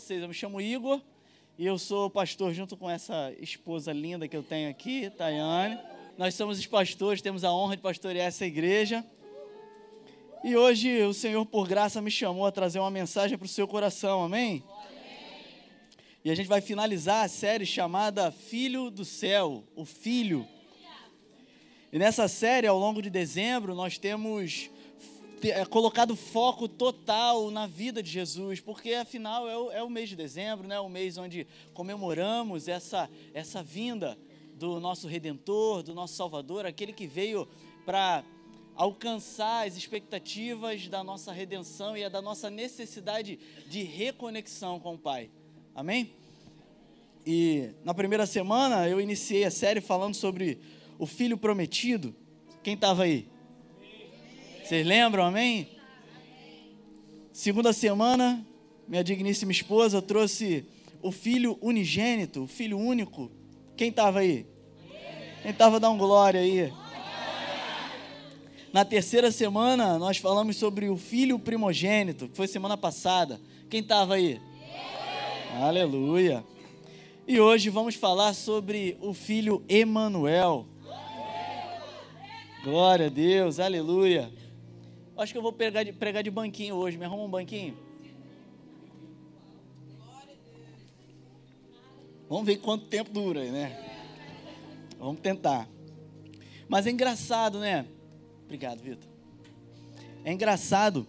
vocês, eu me chamo Igor e eu sou pastor junto com essa esposa linda que eu tenho aqui, Tayane. Nós somos os pastores, temos a honra de pastorear essa igreja. E hoje o Senhor, por graça, me chamou a trazer uma mensagem para o seu coração, amém? E a gente vai finalizar a série chamada Filho do Céu, o Filho. E nessa série, ao longo de dezembro, nós temos colocado foco total na vida de Jesus, porque afinal é o, é o mês de dezembro, né? o mês onde comemoramos essa, essa vinda do nosso Redentor, do nosso Salvador, aquele que veio para alcançar as expectativas da nossa redenção e da nossa necessidade de reconexão com o Pai. Amém? E na primeira semana eu iniciei a série falando sobre o filho prometido. Quem estava aí? Vocês lembram, amém? Segunda semana, minha digníssima esposa trouxe o filho unigênito, o filho único. Quem estava aí? Quem estava dando glória aí? Na terceira semana, nós falamos sobre o filho primogênito, que foi semana passada. Quem estava aí? Aleluia. E hoje vamos falar sobre o filho Emanuel. Glória a Deus, aleluia. Acho que eu vou pregar de, pregar de banquinho hoje. Me arruma um banquinho? Vamos ver quanto tempo dura, né? Vamos tentar. Mas é engraçado, né? Obrigado, Vitor. É engraçado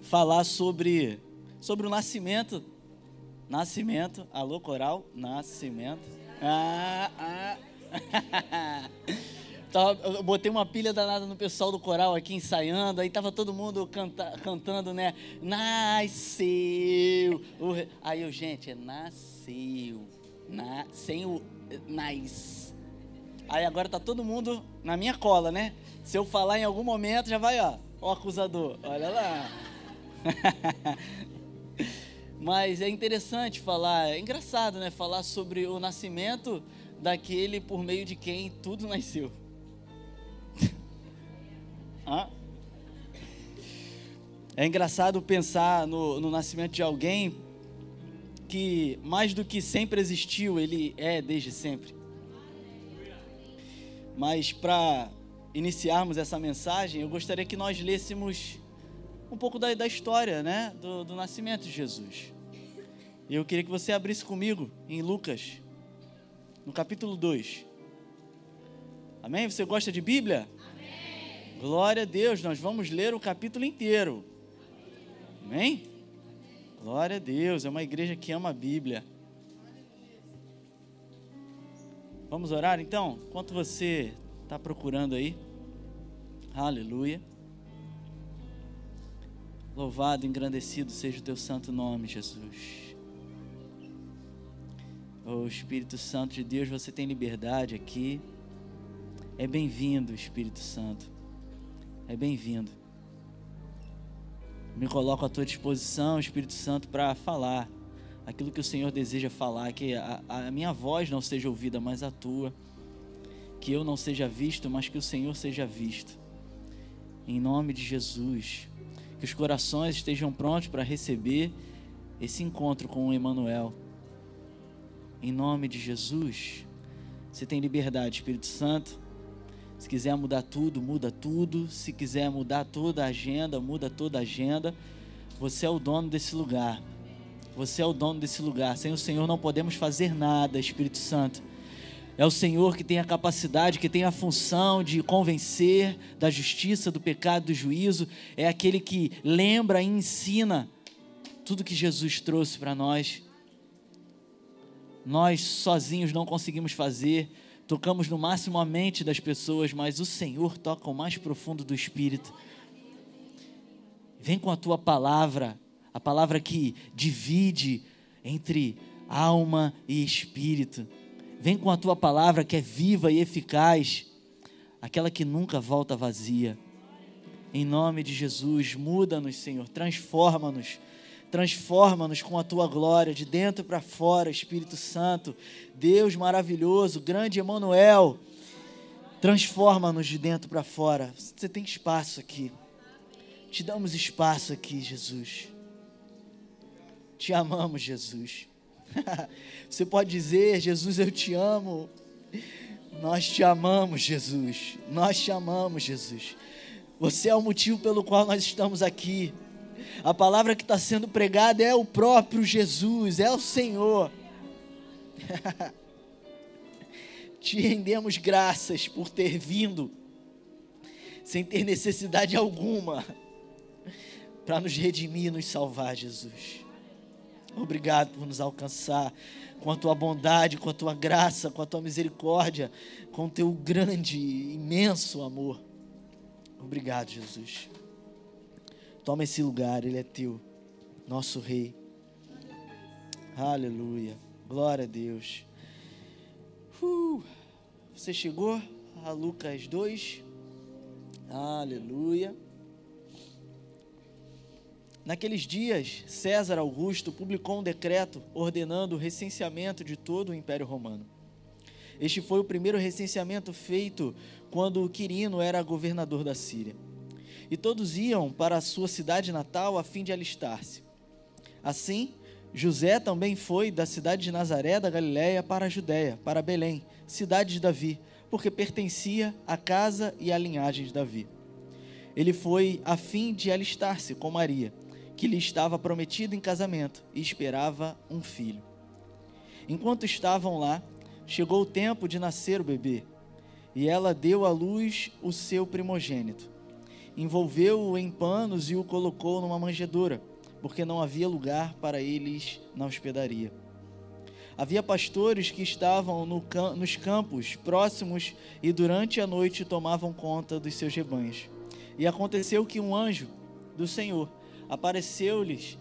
falar sobre, sobre o nascimento. Nascimento. Alô, coral? Nascimento. Ah, ah. Eu botei uma pilha danada no pessoal do coral aqui ensaiando, aí tava todo mundo canta, cantando, né? Nasceu. Aí eu, gente, é nasceu. Na, sem o nice. Aí agora tá todo mundo na minha cola, né? Se eu falar em algum momento, já vai, ó, ó acusador, olha lá. Mas é interessante falar, é engraçado, né? Falar sobre o nascimento daquele por meio de quem tudo nasceu. É engraçado pensar no, no nascimento de alguém que, mais do que sempre existiu, ele é desde sempre. Mas para iniciarmos essa mensagem, eu gostaria que nós lêssemos um pouco da, da história né, do, do nascimento de Jesus. E eu queria que você abrisse comigo em Lucas, no capítulo 2. Amém? Você gosta de Bíblia? Glória a Deus, nós vamos ler o capítulo inteiro. Amém? Glória a Deus, é uma igreja que ama a Bíblia. Vamos orar então? Enquanto você está procurando aí. Aleluia. Louvado, engrandecido seja o teu santo nome, Jesus. Oh Espírito Santo de Deus, você tem liberdade aqui. É bem-vindo, Espírito Santo é bem-vindo. Me coloco à tua disposição, Espírito Santo, para falar aquilo que o Senhor deseja falar, que a, a, minha voz não seja ouvida, mas a tua. Que eu não seja visto, mas que o Senhor seja visto. Em nome de Jesus. Que os corações estejam prontos para receber esse encontro com o Emanuel. Em nome de Jesus. Você tem liberdade, Espírito Santo. Se quiser mudar tudo, muda tudo. Se quiser mudar toda a agenda, muda toda a agenda. Você é o dono desse lugar. Você é o dono desse lugar. Sem o Senhor não podemos fazer nada, Espírito Santo. É o Senhor que tem a capacidade, que tem a função de convencer da justiça, do pecado, do juízo. É aquele que lembra e ensina tudo que Jesus trouxe para nós. Nós sozinhos não conseguimos fazer tocamos no máximo a mente das pessoas, mas o Senhor toca o mais profundo do espírito. Vem com a tua palavra, a palavra que divide entre alma e espírito. Vem com a tua palavra que é viva e eficaz, aquela que nunca volta vazia. Em nome de Jesus, muda-nos, Senhor, transforma-nos Transforma-nos com a tua glória, de dentro para fora, Espírito Santo. Deus maravilhoso, grande Emanuel. Transforma-nos de dentro para fora. Você tem espaço aqui. Te damos espaço aqui, Jesus. te amamos, Jesus. Você pode dizer, Jesus, eu te amo. Nós te amamos, Jesus. Nós te amamos, Jesus. Você é o motivo pelo qual nós estamos aqui. A palavra que está sendo pregada é o próprio Jesus, é o Senhor. Te rendemos graças por ter vindo, sem ter necessidade alguma, para nos redimir nos salvar, Jesus. Obrigado por nos alcançar com a tua bondade, com a tua graça, com a tua misericórdia, com o teu grande, imenso amor. Obrigado, Jesus. Toma esse lugar, ele é teu, nosso Rei. Aleluia. Glória a Deus. Uh, você chegou a Lucas 2. Aleluia. Naqueles dias, César Augusto publicou um decreto ordenando o recenseamento de todo o Império Romano. Este foi o primeiro recenseamento feito quando Quirino era governador da Síria. E todos iam para a sua cidade natal a fim de alistar-se. Assim, José também foi da cidade de Nazaré da Galiléia para a Judéia, para Belém, cidade de Davi, porque pertencia à casa e à linhagem de Davi. Ele foi a fim de alistar-se com Maria, que lhe estava prometida em casamento e esperava um filho. Enquanto estavam lá, chegou o tempo de nascer o bebê, e ela deu à luz o seu primogênito. Envolveu-o em panos e o colocou numa manjedoura, porque não havia lugar para eles na hospedaria. Havia pastores que estavam no, nos campos próximos e durante a noite tomavam conta dos seus rebanhos. E aconteceu que um anjo do Senhor apareceu-lhes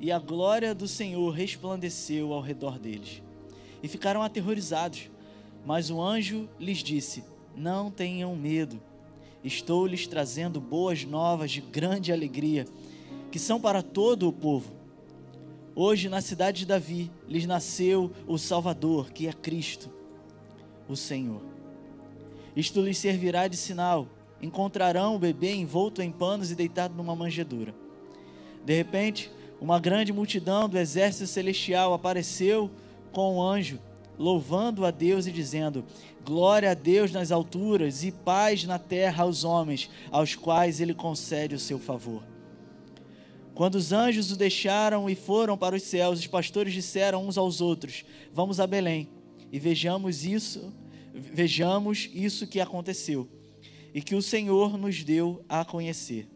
e a glória do Senhor resplandeceu ao redor deles. E ficaram aterrorizados. Mas o anjo lhes disse: Não tenham medo. Estou lhes trazendo boas novas de grande alegria, que são para todo o povo. Hoje, na cidade de Davi, lhes nasceu o Salvador, que é Cristo, o Senhor. Isto lhes servirá de sinal: encontrarão o bebê envolto em panos e deitado numa manjedoura. De repente, uma grande multidão do exército celestial apareceu com o anjo, louvando a Deus e dizendo: Glória a Deus nas alturas e paz na terra aos homens, aos quais ele concede o seu favor. Quando os anjos o deixaram e foram para os céus, os pastores disseram uns aos outros: Vamos a Belém e vejamos isso, vejamos isso que aconteceu e que o Senhor nos deu a conhecer.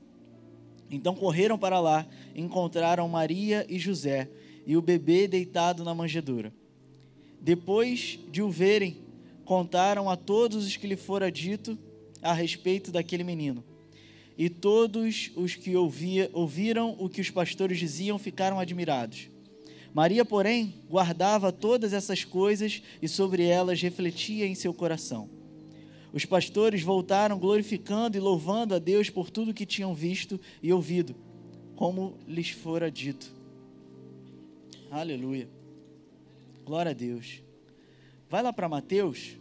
Então correram para lá, encontraram Maria e José e o bebê deitado na manjedoura. Depois de o verem, contaram a todos os que lhe fora dito a respeito daquele menino. E todos os que ouvia, ouviram o que os pastores diziam ficaram admirados. Maria, porém, guardava todas essas coisas e sobre elas refletia em seu coração. Os pastores voltaram glorificando e louvando a Deus por tudo que tinham visto e ouvido, como lhes fora dito. Aleluia. Glória a Deus. Vai lá para Mateus.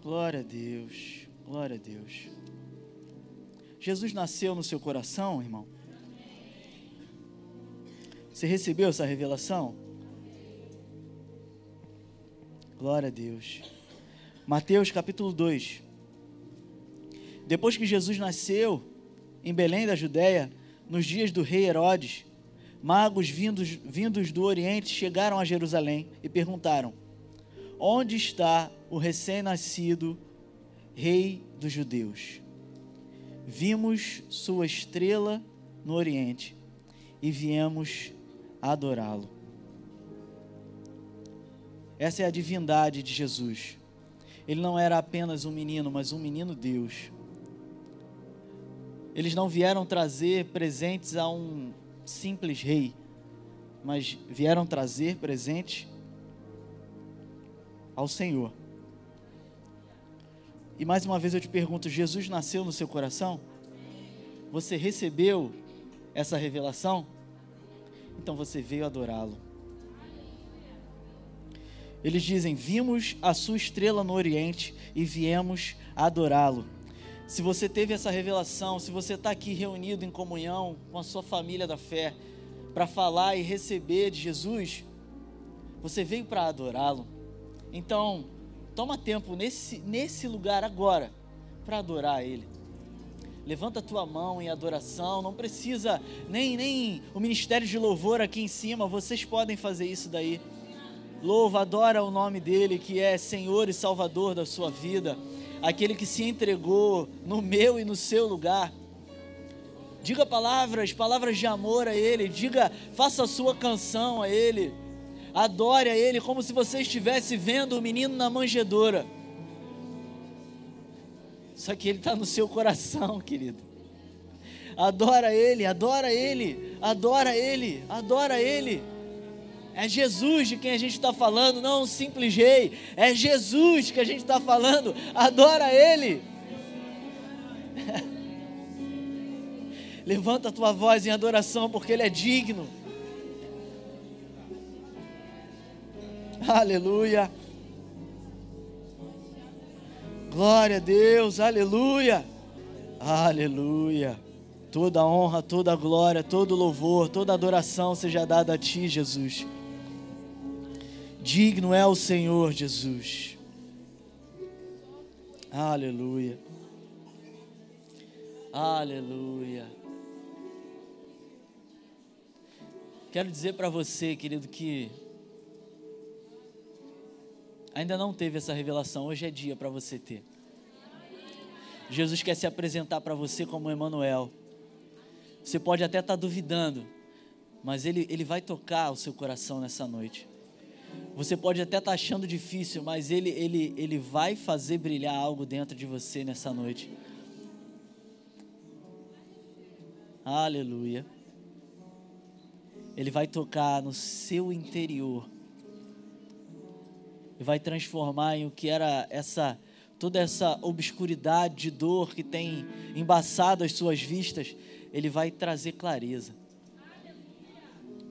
Glória a Deus. Glória a Deus. Jesus nasceu no seu coração, irmão? Você recebeu essa revelação? Glória a Deus. Mateus capítulo 2. Depois que Jesus nasceu em Belém da Judéia, nos dias do rei Herodes, magos vindos, vindos do Oriente chegaram a Jerusalém e perguntaram: Onde está o recém-nascido rei dos judeus? Vimos sua estrela no Oriente e viemos adorá-lo. Essa é a divindade de Jesus. Ele não era apenas um menino, mas um menino Deus. Eles não vieram trazer presentes a um simples rei, mas vieram trazer presente ao Senhor. E mais uma vez eu te pergunto: Jesus nasceu no seu coração? Você recebeu essa revelação? então você veio adorá-lo. Eles dizem: Vimos a sua estrela no Oriente e viemos adorá-lo. Se você teve essa revelação, se você está aqui reunido em comunhão com a sua família da fé, para falar e receber de Jesus, você veio para adorá-lo. Então, toma tempo nesse, nesse lugar agora para adorar Ele. Levanta a tua mão em adoração, não precisa nem, nem o ministério de louvor aqui em cima, vocês podem fazer isso daí. Louva, adora o nome dele, que é Senhor e Salvador da sua vida, aquele que se entregou no meu e no seu lugar. Diga palavras, palavras de amor a ele, diga, faça a sua canção a ele. Adore a ele como se você estivesse vendo o menino na manjedoura. Só que Ele está no seu coração, querido. Adora Ele, adora Ele, adora Ele, adora Ele. É Jesus de quem a gente está falando, não um simples rei. É Jesus que a gente está falando. Adora Ele. Levanta a tua voz em adoração, porque Ele é digno. Aleluia. Glória a Deus, aleluia, aleluia. Toda honra, toda glória, todo louvor, toda adoração seja dada a Ti, Jesus. Digno é o Senhor, Jesus. Aleluia. Aleluia. Quero dizer para você, querido, que ainda não teve essa revelação, hoje é dia para você ter. Jesus quer se apresentar para você como Emmanuel. Você pode até estar tá duvidando, mas ele, ele vai tocar o seu coração nessa noite. Você pode até estar tá achando difícil, mas ele, ele, ele vai fazer brilhar algo dentro de você nessa noite. Aleluia. Ele vai tocar no seu interior e vai transformar em o que era essa toda essa obscuridade de dor que tem embaçado as suas vistas, ele vai trazer clareza.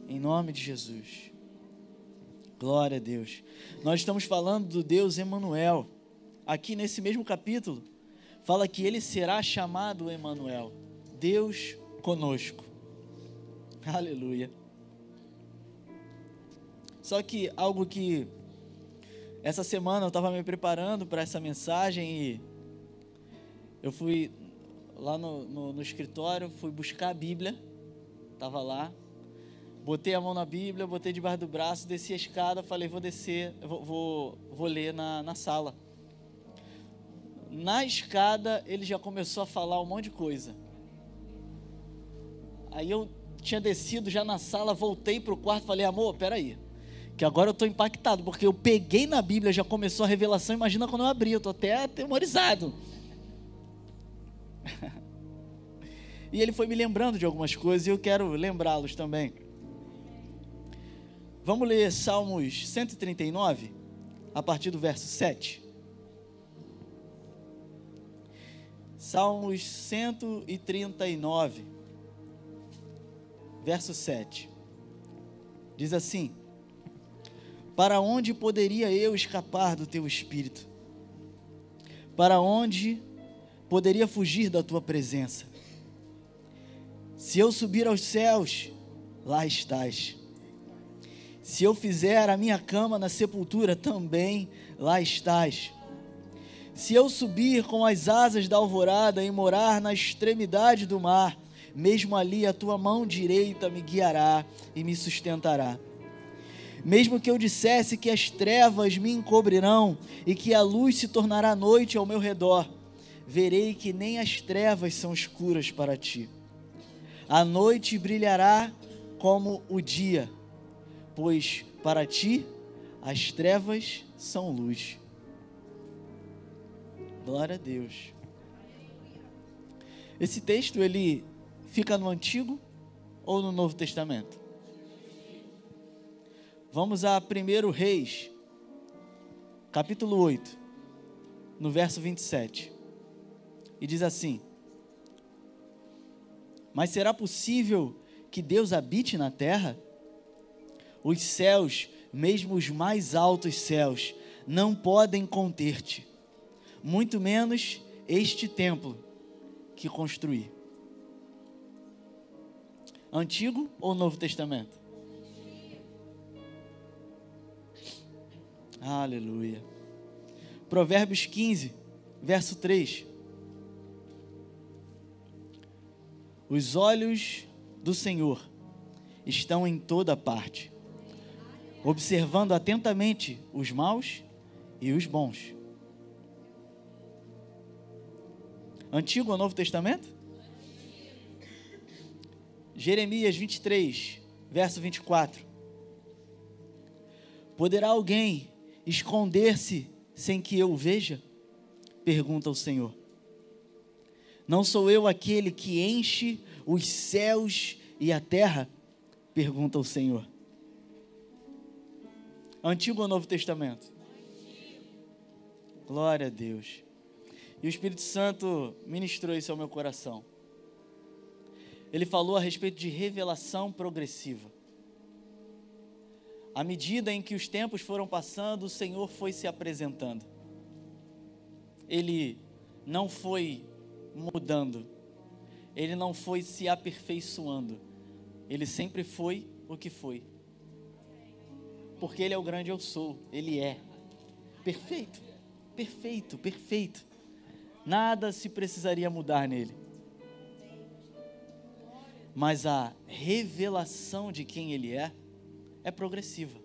Em nome de Jesus. Glória a Deus. Nós estamos falando do Deus Emanuel. Aqui nesse mesmo capítulo, fala que ele será chamado Emanuel, Deus conosco. Aleluia. Só que algo que essa semana eu estava me preparando para essa mensagem e eu fui lá no, no, no escritório, fui buscar a Bíblia, estava lá, botei a mão na Bíblia, botei debaixo do braço, desci a escada, falei, vou descer, vou, vou, vou ler na, na sala. Na escada, ele já começou a falar um monte de coisa. Aí eu tinha descido já na sala, voltei para o quarto, falei, amor, peraí que agora eu estou impactado, porque eu peguei na Bíblia, já começou a revelação, imagina quando eu abri, eu estou até atemorizado. e ele foi me lembrando de algumas coisas e eu quero lembrá-los também. Vamos ler Salmos 139, a partir do verso 7. Salmos 139, verso 7. Diz assim: para onde poderia eu escapar do teu espírito? Para onde poderia fugir da tua presença? Se eu subir aos céus, lá estás. Se eu fizer a minha cama na sepultura, também lá estás. Se eu subir com as asas da alvorada e morar na extremidade do mar, mesmo ali a tua mão direita me guiará e me sustentará. Mesmo que eu dissesse que as trevas me encobrirão e que a luz se tornará noite ao meu redor, verei que nem as trevas são escuras para ti. A noite brilhará como o dia, pois para ti as trevas são luz. Glória a Deus. Esse texto ele fica no Antigo ou no Novo Testamento? Vamos a 1 Reis, capítulo 8, no verso 27. E diz assim: Mas será possível que Deus habite na terra? Os céus, mesmo os mais altos céus, não podem conter-te, muito menos este templo, que construir. Antigo ou Novo Testamento? Aleluia. Provérbios 15, verso 3. Os olhos do Senhor estão em toda parte, observando atentamente os maus e os bons. Antigo ou Novo Testamento? Jeremias 23, verso 24. Poderá alguém esconder-se sem que eu o veja? Pergunta o Senhor. Não sou eu aquele que enche os céus e a terra? Pergunta o Senhor. Antigo ou Novo Testamento? Glória a Deus. E o Espírito Santo ministrou isso ao meu coração. Ele falou a respeito de revelação progressiva. À medida em que os tempos foram passando, o Senhor foi se apresentando. Ele não foi mudando, ele não foi se aperfeiçoando, ele sempre foi o que foi. Porque ele é o grande eu sou, ele é perfeito, perfeito, perfeito. Nada se precisaria mudar nele. Mas a revelação de quem ele é é progressiva.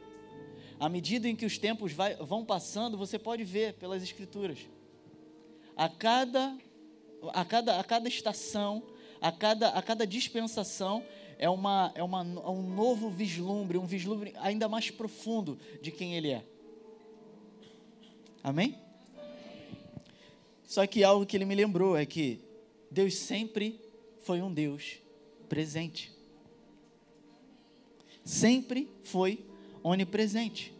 À medida em que os tempos vai, vão passando, você pode ver pelas escrituras. A cada, a cada, a cada estação, a cada, a cada dispensação, é, uma, é uma, é um novo vislumbre, um vislumbre ainda mais profundo de quem Ele é. Amém? Só que algo que ele me lembrou é que Deus sempre foi um Deus presente sempre foi onipresente.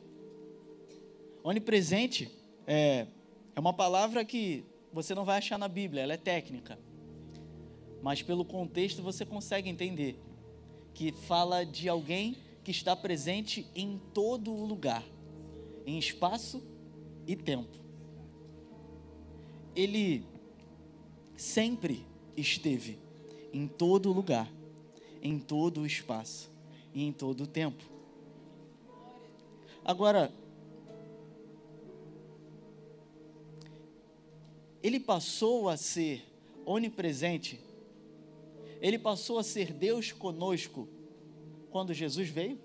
Onipresente é, é uma palavra que você não vai achar na Bíblia, ela é técnica. Mas pelo contexto você consegue entender que fala de alguém que está presente em todo o lugar, em espaço e tempo. Ele sempre esteve em todo lugar, em todo o espaço e em todo o tempo. Agora, ele passou a ser onipresente, ele passou a ser Deus conosco quando Jesus veio?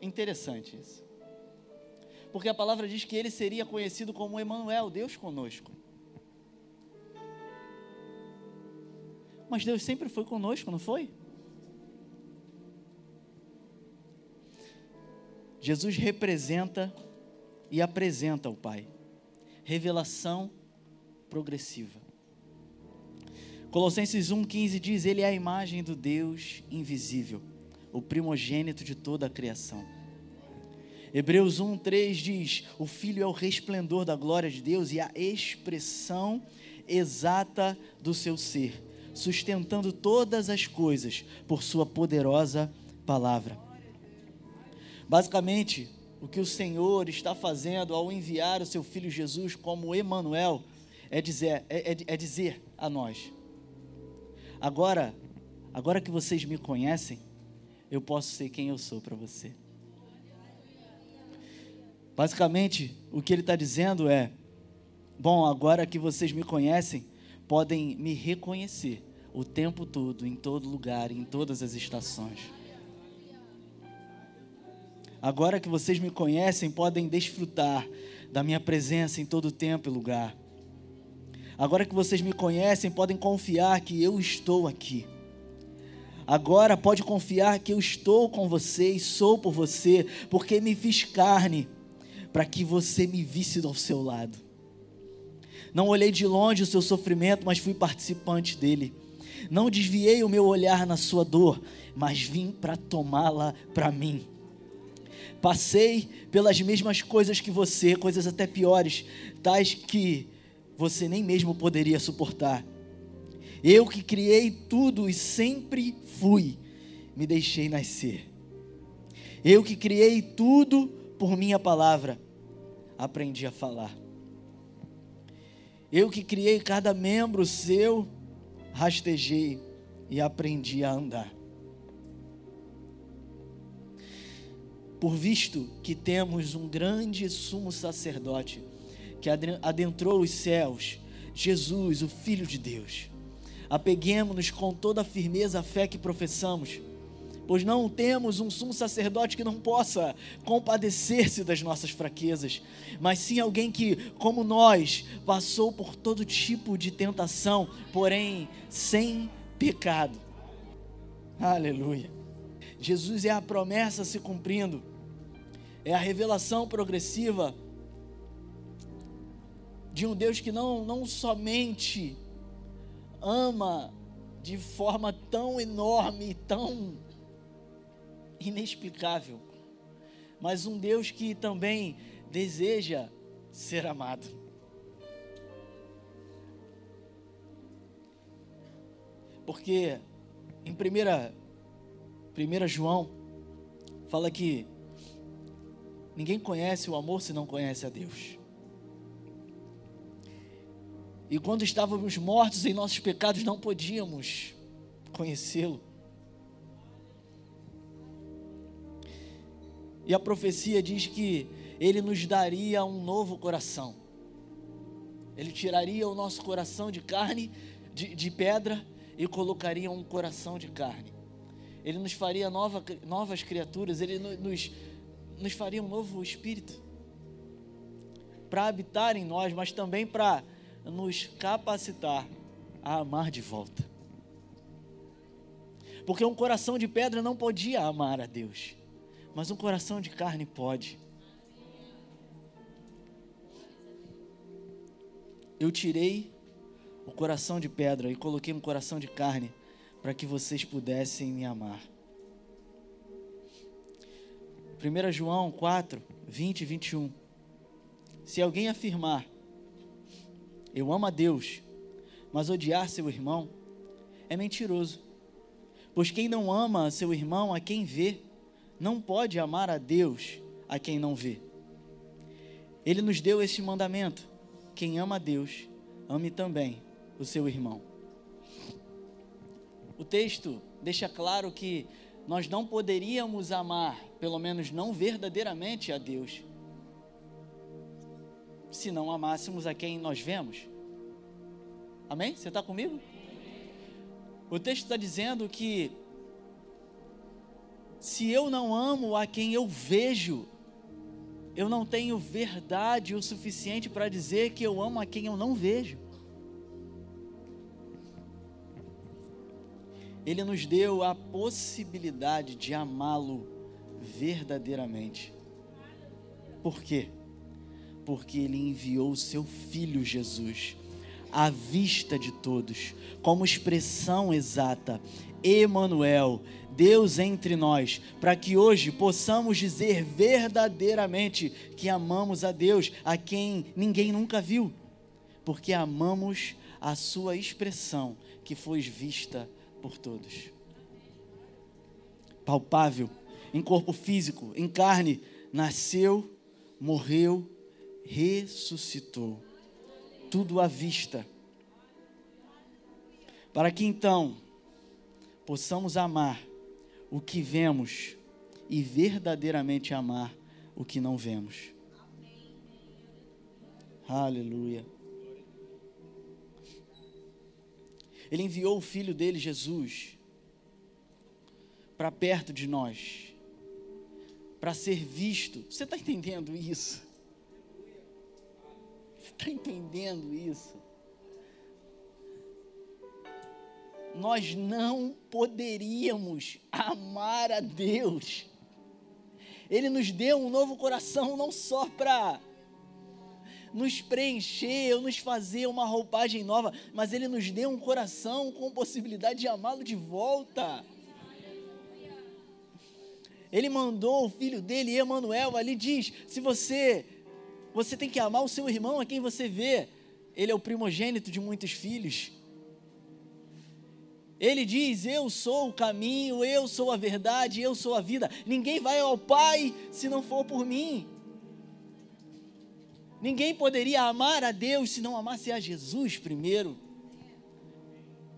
Interessante isso. Porque a palavra diz que ele seria conhecido como Emanuel, Deus conosco. Mas Deus sempre foi conosco, não foi? Jesus representa e apresenta o Pai. Revelação progressiva. Colossenses 1,15 diz: Ele é a imagem do Deus invisível, o primogênito de toda a criação. Hebreus 1,3 diz: O Filho é o resplendor da glória de Deus e a expressão exata do seu ser sustentando todas as coisas por Sua poderosa palavra. Basicamente, o que o Senhor está fazendo ao enviar o seu Filho Jesus como Emanuel é dizer, é, é, é dizer a nós: agora, agora que vocês me conhecem, eu posso ser quem eu sou para você. Basicamente, o que ele está dizendo é: bom, agora que vocês me conhecem, podem me reconhecer o tempo todo, em todo lugar, em todas as estações. Agora que vocês me conhecem, podem desfrutar da minha presença em todo tempo e lugar. Agora que vocês me conhecem, podem confiar que eu estou aqui. Agora pode confiar que eu estou com você e sou por você, porque me fiz carne para que você me visse ao seu lado. Não olhei de longe o seu sofrimento, mas fui participante dele. Não desviei o meu olhar na sua dor, mas vim para tomá-la para mim. Passei pelas mesmas coisas que você, coisas até piores, tais que você nem mesmo poderia suportar. Eu que criei tudo e sempre fui, me deixei nascer. Eu que criei tudo por minha palavra, aprendi a falar. Eu que criei cada membro seu, rastejei e aprendi a andar. Por visto que temos um grande sumo sacerdote que adentrou os céus, Jesus, o Filho de Deus. Apeguemos-nos com toda a firmeza à fé que professamos pois não temos um sumo sacerdote que não possa compadecer-se das nossas fraquezas, mas sim alguém que, como nós, passou por todo tipo de tentação, porém sem pecado. Aleluia. Jesus é a promessa se cumprindo, é a revelação progressiva de um Deus que não, não somente ama de forma tão enorme, tão inexplicável, mas um Deus que também deseja ser amado. Porque em 1 primeira, primeira João fala que ninguém conhece o amor se não conhece a Deus. E quando estávamos mortos em nossos pecados, não podíamos conhecê-lo. E a profecia diz que ele nos daria um novo coração. Ele tiraria o nosso coração de carne, de, de pedra, e colocaria um coração de carne. Ele nos faria nova, novas criaturas, ele nos, nos faria um novo espírito para habitar em nós, mas também para nos capacitar a amar de volta. Porque um coração de pedra não podia amar a Deus mas um coração de carne pode. Eu tirei o coração de pedra e coloquei um coração de carne para que vocês pudessem me amar. 1 João 4, 20 e 21. Se alguém afirmar, eu amo a Deus, mas odiar seu irmão, é mentiroso. Pois quem não ama seu irmão, a quem vê, não pode amar a Deus a quem não vê. Ele nos deu este mandamento: quem ama a Deus, ame também o seu irmão. O texto deixa claro que nós não poderíamos amar, pelo menos não verdadeiramente, a Deus, se não amássemos a quem nós vemos. Amém? Você está comigo? O texto está dizendo que se eu não amo a quem eu vejo, eu não tenho verdade o suficiente para dizer que eu amo a quem eu não vejo. Ele nos deu a possibilidade de amá-lo verdadeiramente. Por quê? Porque ele enviou o seu filho Jesus à vista de todos, como expressão exata, Emanuel, Deus entre nós, para que hoje possamos dizer verdadeiramente que amamos a Deus, a quem ninguém nunca viu, porque amamos a sua expressão que foi vista por todos. Palpável, em corpo físico, em carne, nasceu, morreu, ressuscitou. Tudo à vista. Para que então possamos amar o que vemos e verdadeiramente amar o que não vemos. Aleluia. Ele enviou o filho dele, Jesus, para perto de nós, para ser visto. Você está entendendo isso? Está entendendo isso? nós não poderíamos amar a Deus. Ele nos deu um novo coração não só para nos preencher ou nos fazer uma roupagem nova, mas Ele nos deu um coração com possibilidade de amá-lo de volta. Ele mandou o filho dele, Emanuel, ali diz: se você você tem que amar o seu irmão, a quem você vê. Ele é o primogênito de muitos filhos. Ele diz: Eu sou o caminho, eu sou a verdade, eu sou a vida. Ninguém vai ao Pai se não for por mim. Ninguém poderia amar a Deus se não amasse a Jesus primeiro.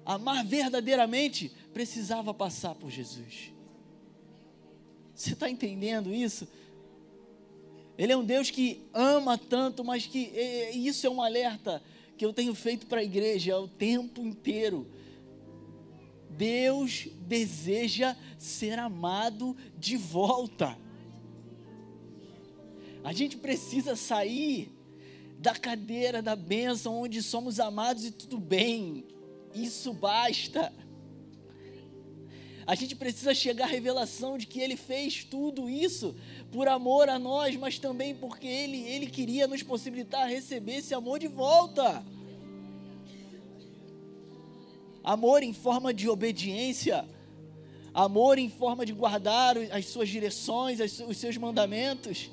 Amar verdadeiramente precisava passar por Jesus. Você está entendendo isso? Ele é um Deus que ama tanto, mas que isso é um alerta que eu tenho feito para a igreja o tempo inteiro. Deus deseja ser amado de volta. A gente precisa sair da cadeira da bênção onde somos amados e tudo bem. Isso basta. A gente precisa chegar à revelação de que Ele fez tudo isso por amor a nós, mas também porque Ele, Ele queria nos possibilitar receber esse amor de volta. Amor em forma de obediência, amor em forma de guardar as suas direções, os seus mandamentos.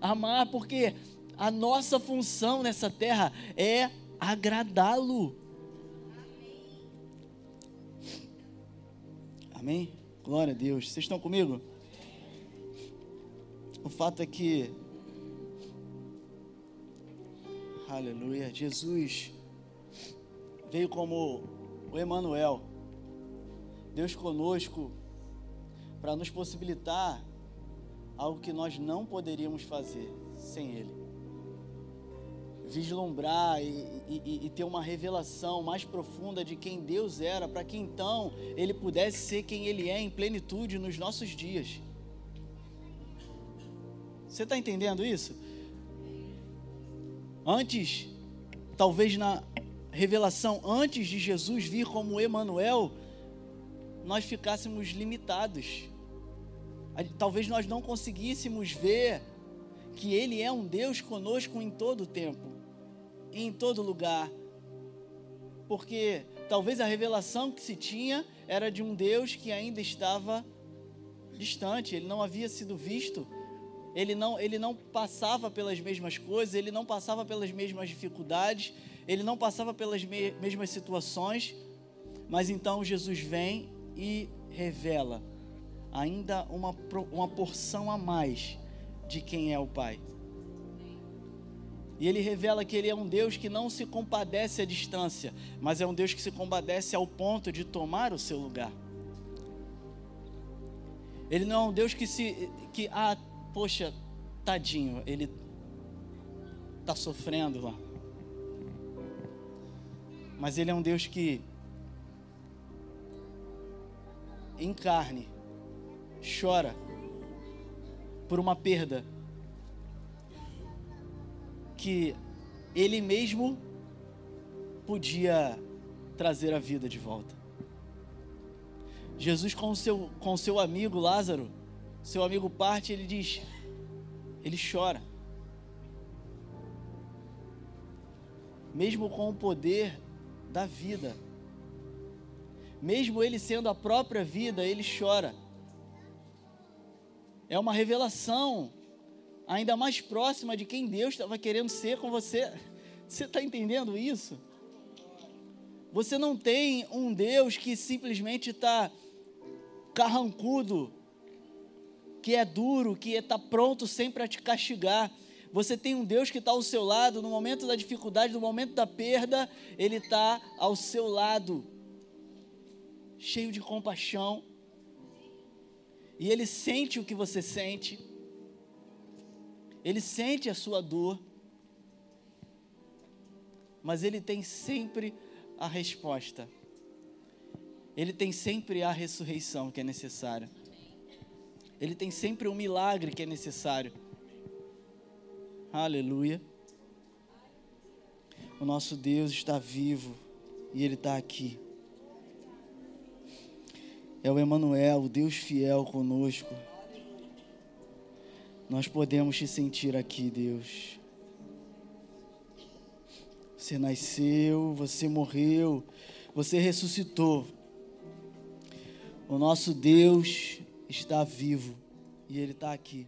Amar porque a nossa função nessa terra é agradá-lo. Amém? Glória a Deus. Vocês estão comigo? O fato é que, aleluia, Jesus veio como o Emanuel, Deus conosco, para nos possibilitar algo que nós não poderíamos fazer sem Ele vislumbrar e, e, e, ter uma revelação mais profunda de quem Deus era, para que então Ele pudesse ser quem Ele é em plenitude nos nossos dias. Você está entendendo isso? Antes, talvez na revelação, antes de Jesus vir como Emanuel, nós ficássemos limitados. Talvez nós não conseguíssemos ver que Ele é um Deus conosco em todo o tempo em todo lugar. Porque talvez a revelação que se tinha era de um Deus que ainda estava distante, ele não havia sido visto, ele não, ele não passava pelas mesmas coisas, ele não passava pelas mesmas dificuldades, ele não passava pelas me mesmas situações, mas então Jesus vem e revela ainda uma, uma porção a mais de quem é o Pai. E ele revela que ele é um Deus que não se compadece à distância, mas é um Deus que se compadece ao ponto de tomar o seu lugar. Ele não é um Deus que se que ah, poxa, tadinho, ele está sofrendo lá. Mas ele é um Deus que em carne chora por uma perda que ele mesmo podia trazer a vida de volta. Jesus com o seu, com o seu amigo Lázaro, seu amigo parte, ele diz, ele chora. Mesmo com o poder da vida, mesmo ele sendo a própria vida, ele chora. É uma revelação ainda mais próxima de quem Deus estava querendo ser com você. Você está entendendo isso? Você não tem um Deus que simplesmente está carrancudo, que é duro, que está pronto sempre a te castigar. Você tem um Deus que está ao seu lado no momento da dificuldade, no momento da perda, Ele está ao seu lado, cheio de compaixão, e Ele sente o que você sente ele sente a sua dor, mas ele tem sempre a resposta. Ele tem sempre a ressurreição que é necessária. Ele tem sempre um milagre que é necessário. Aleluia. O nosso Deus está vivo e Ele está aqui. É o Emanuel, o Deus fiel conosco. Nós podemos te sentir aqui, Deus. Você nasceu, você morreu, você ressuscitou. O nosso Deus está vivo e Ele está aqui.